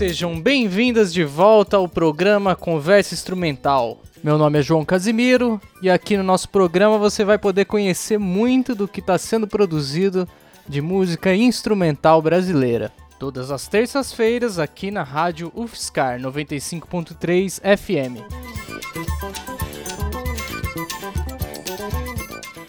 Sejam bem-vindas de volta ao programa Conversa Instrumental. Meu nome é João Casimiro e aqui no nosso programa você vai poder conhecer muito do que está sendo produzido de música instrumental brasileira. Todas as terças-feiras aqui na rádio UFSCar 95.3 FM.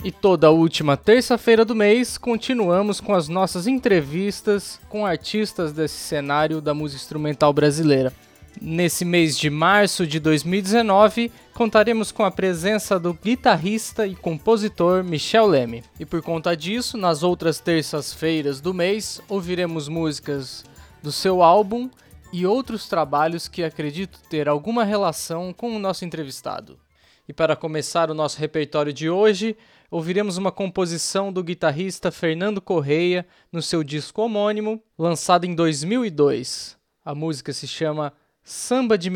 E toda última terça-feira do mês continuamos com as nossas entrevistas com artistas desse cenário da música instrumental brasileira. Nesse mês de março de 2019, contaremos com a presença do guitarrista e compositor Michel Leme. E por conta disso, nas outras terças-feiras do mês, ouviremos músicas do seu álbum e outros trabalhos que acredito ter alguma relação com o nosso entrevistado. E para começar o nosso repertório de hoje, ouviremos uma composição do guitarrista Fernando Correia no seu disco homônimo, lançado em 2002. A música se chama Samba de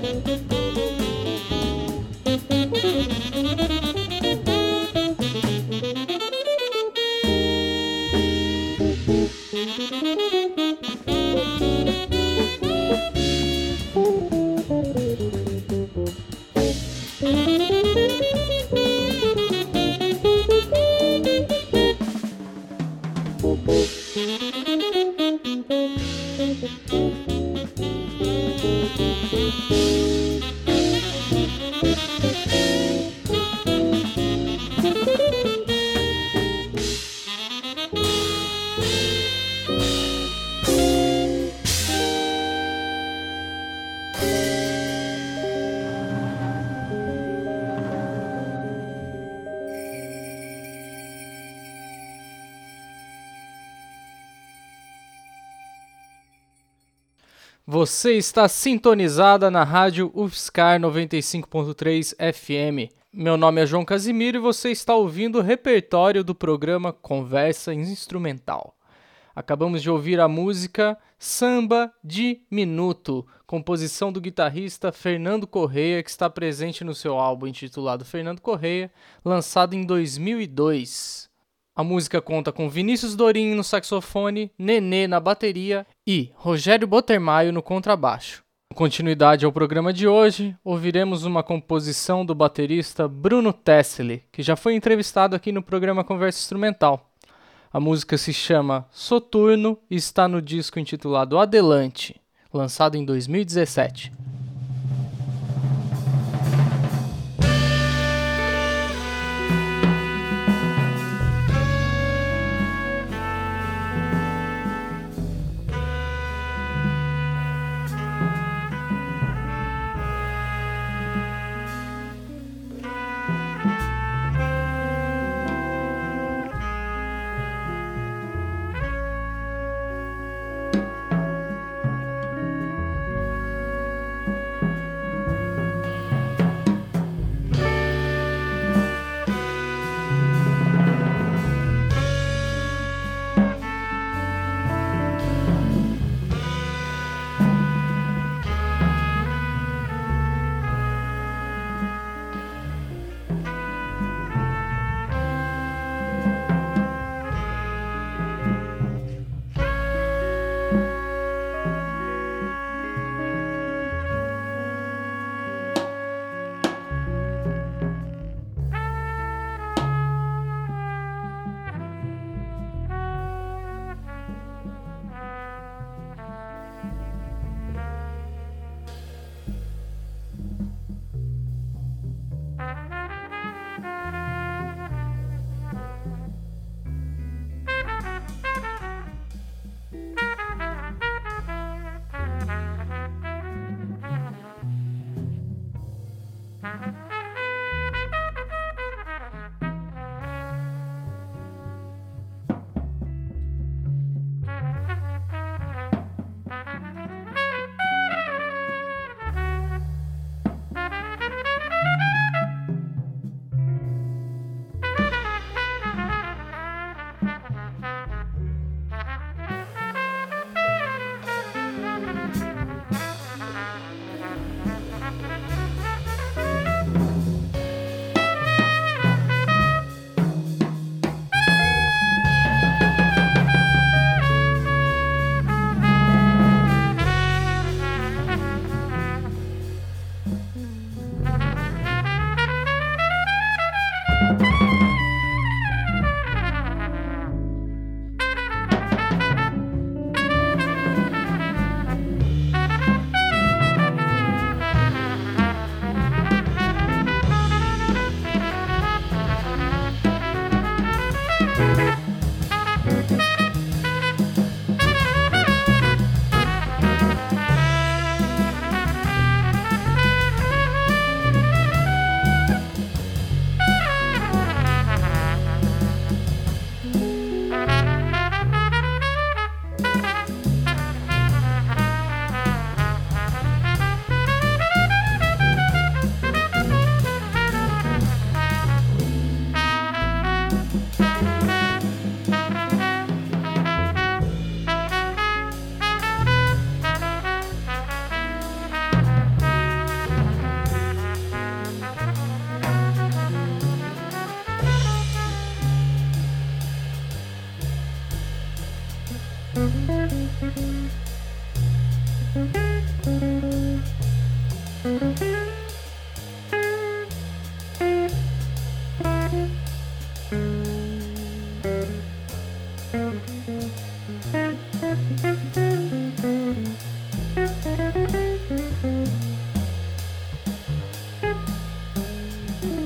Música Você está sintonizada na rádio UFSCar 95.3 FM. Meu nome é João Casimiro e você está ouvindo o repertório do programa Conversa Instrumental. Acabamos de ouvir a música Samba de Minuto, composição do guitarrista Fernando Correia, que está presente no seu álbum intitulado Fernando Correia, lançado em 2002. A música conta com Vinícius Dorim no saxofone, Nenê na bateria e Rogério Botermaio no contrabaixo. Com continuidade ao programa de hoje, ouviremos uma composição do baterista Bruno Tesseli, que já foi entrevistado aqui no programa Conversa Instrumental. A música se chama Soturno e está no disco intitulado Adelante, lançado em 2017.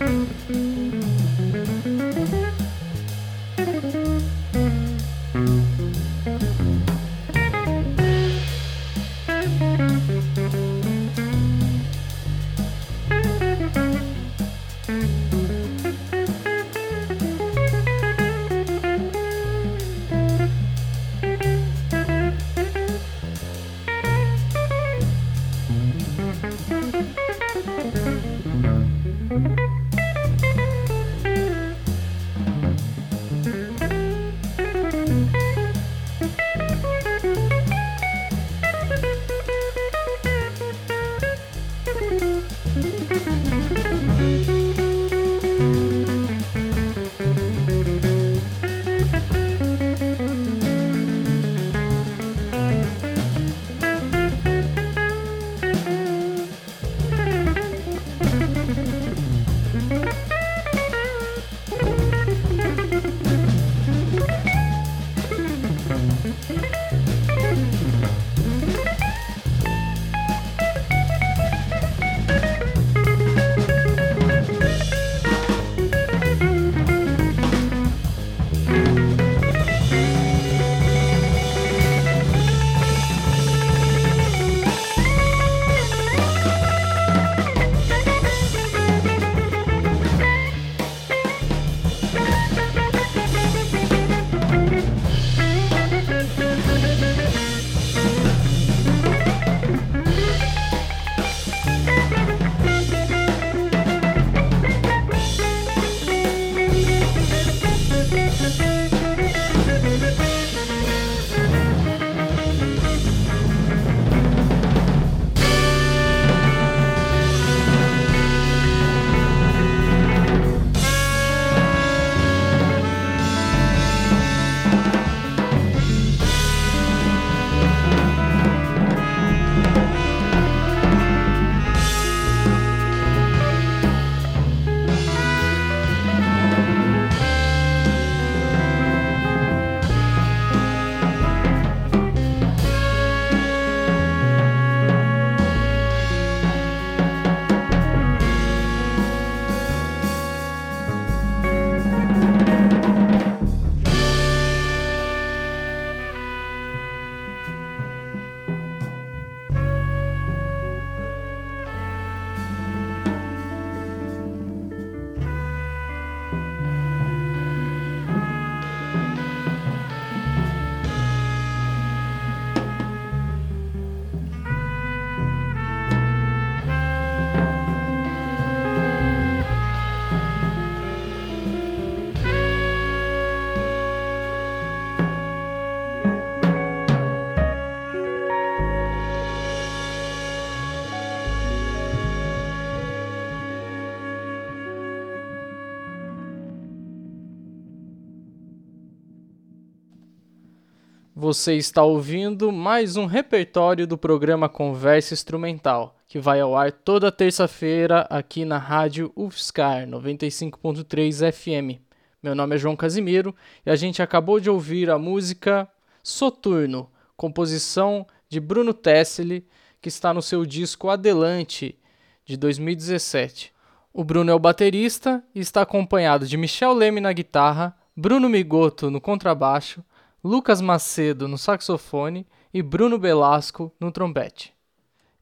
Música Você está ouvindo mais um repertório do programa Conversa Instrumental, que vai ao ar toda terça-feira aqui na Rádio UFSCar 95.3 FM. Meu nome é João Casimiro e a gente acabou de ouvir a música Soturno, composição de Bruno Tesseli, que está no seu disco Adelante, de 2017. O Bruno é o baterista e está acompanhado de Michel Leme na guitarra, Bruno Migoto no contrabaixo, Lucas Macedo no saxofone e Bruno Belasco no trompete.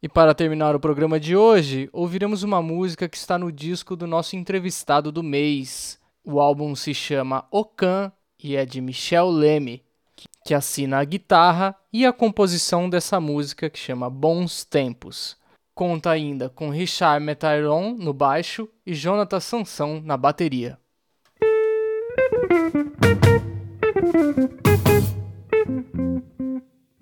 E para terminar o programa de hoje, ouviremos uma música que está no disco do nosso entrevistado do mês. O álbum se chama Ocan e é de Michel Leme, que assina a guitarra e a composição dessa música que chama Bons Tempos. Conta ainda com Richard Metairon no baixo e Jonathan Sansão na bateria.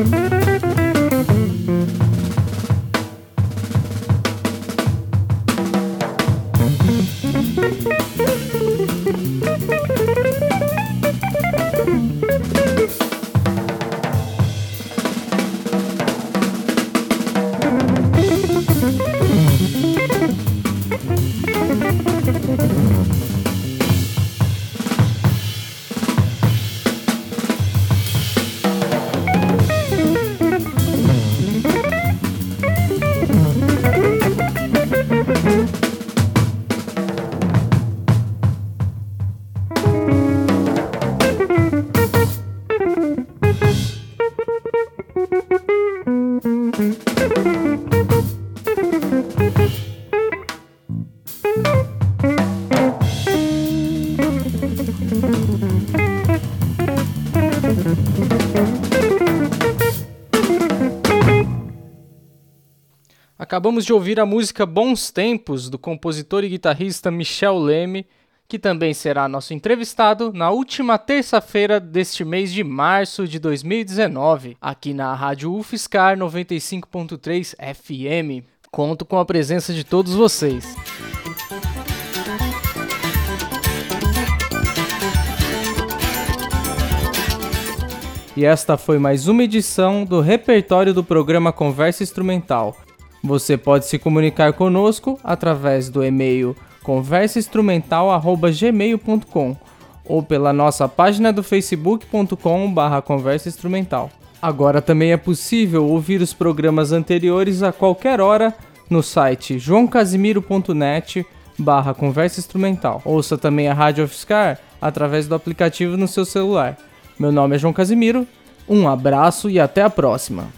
Mm-hmm. Acabamos de ouvir a música Bons Tempos do compositor e guitarrista Michel Leme, que também será nosso entrevistado na última terça-feira deste mês de março de 2019, aqui na Rádio UFSCar 95.3 FM. Conto com a presença de todos vocês. E esta foi mais uma edição do repertório do programa Conversa Instrumental. Você pode se comunicar conosco através do e-mail conversainstrumental@gmail.com ou pela nossa página do facebook.com/conversainstrumental. Agora também é possível ouvir os programas anteriores a qualquer hora no site joãocasimiro.net barra conversa instrumental. Ouça também a Rádio Fiscar através do aplicativo no seu celular. Meu nome é João Casimiro, um abraço e até a próxima!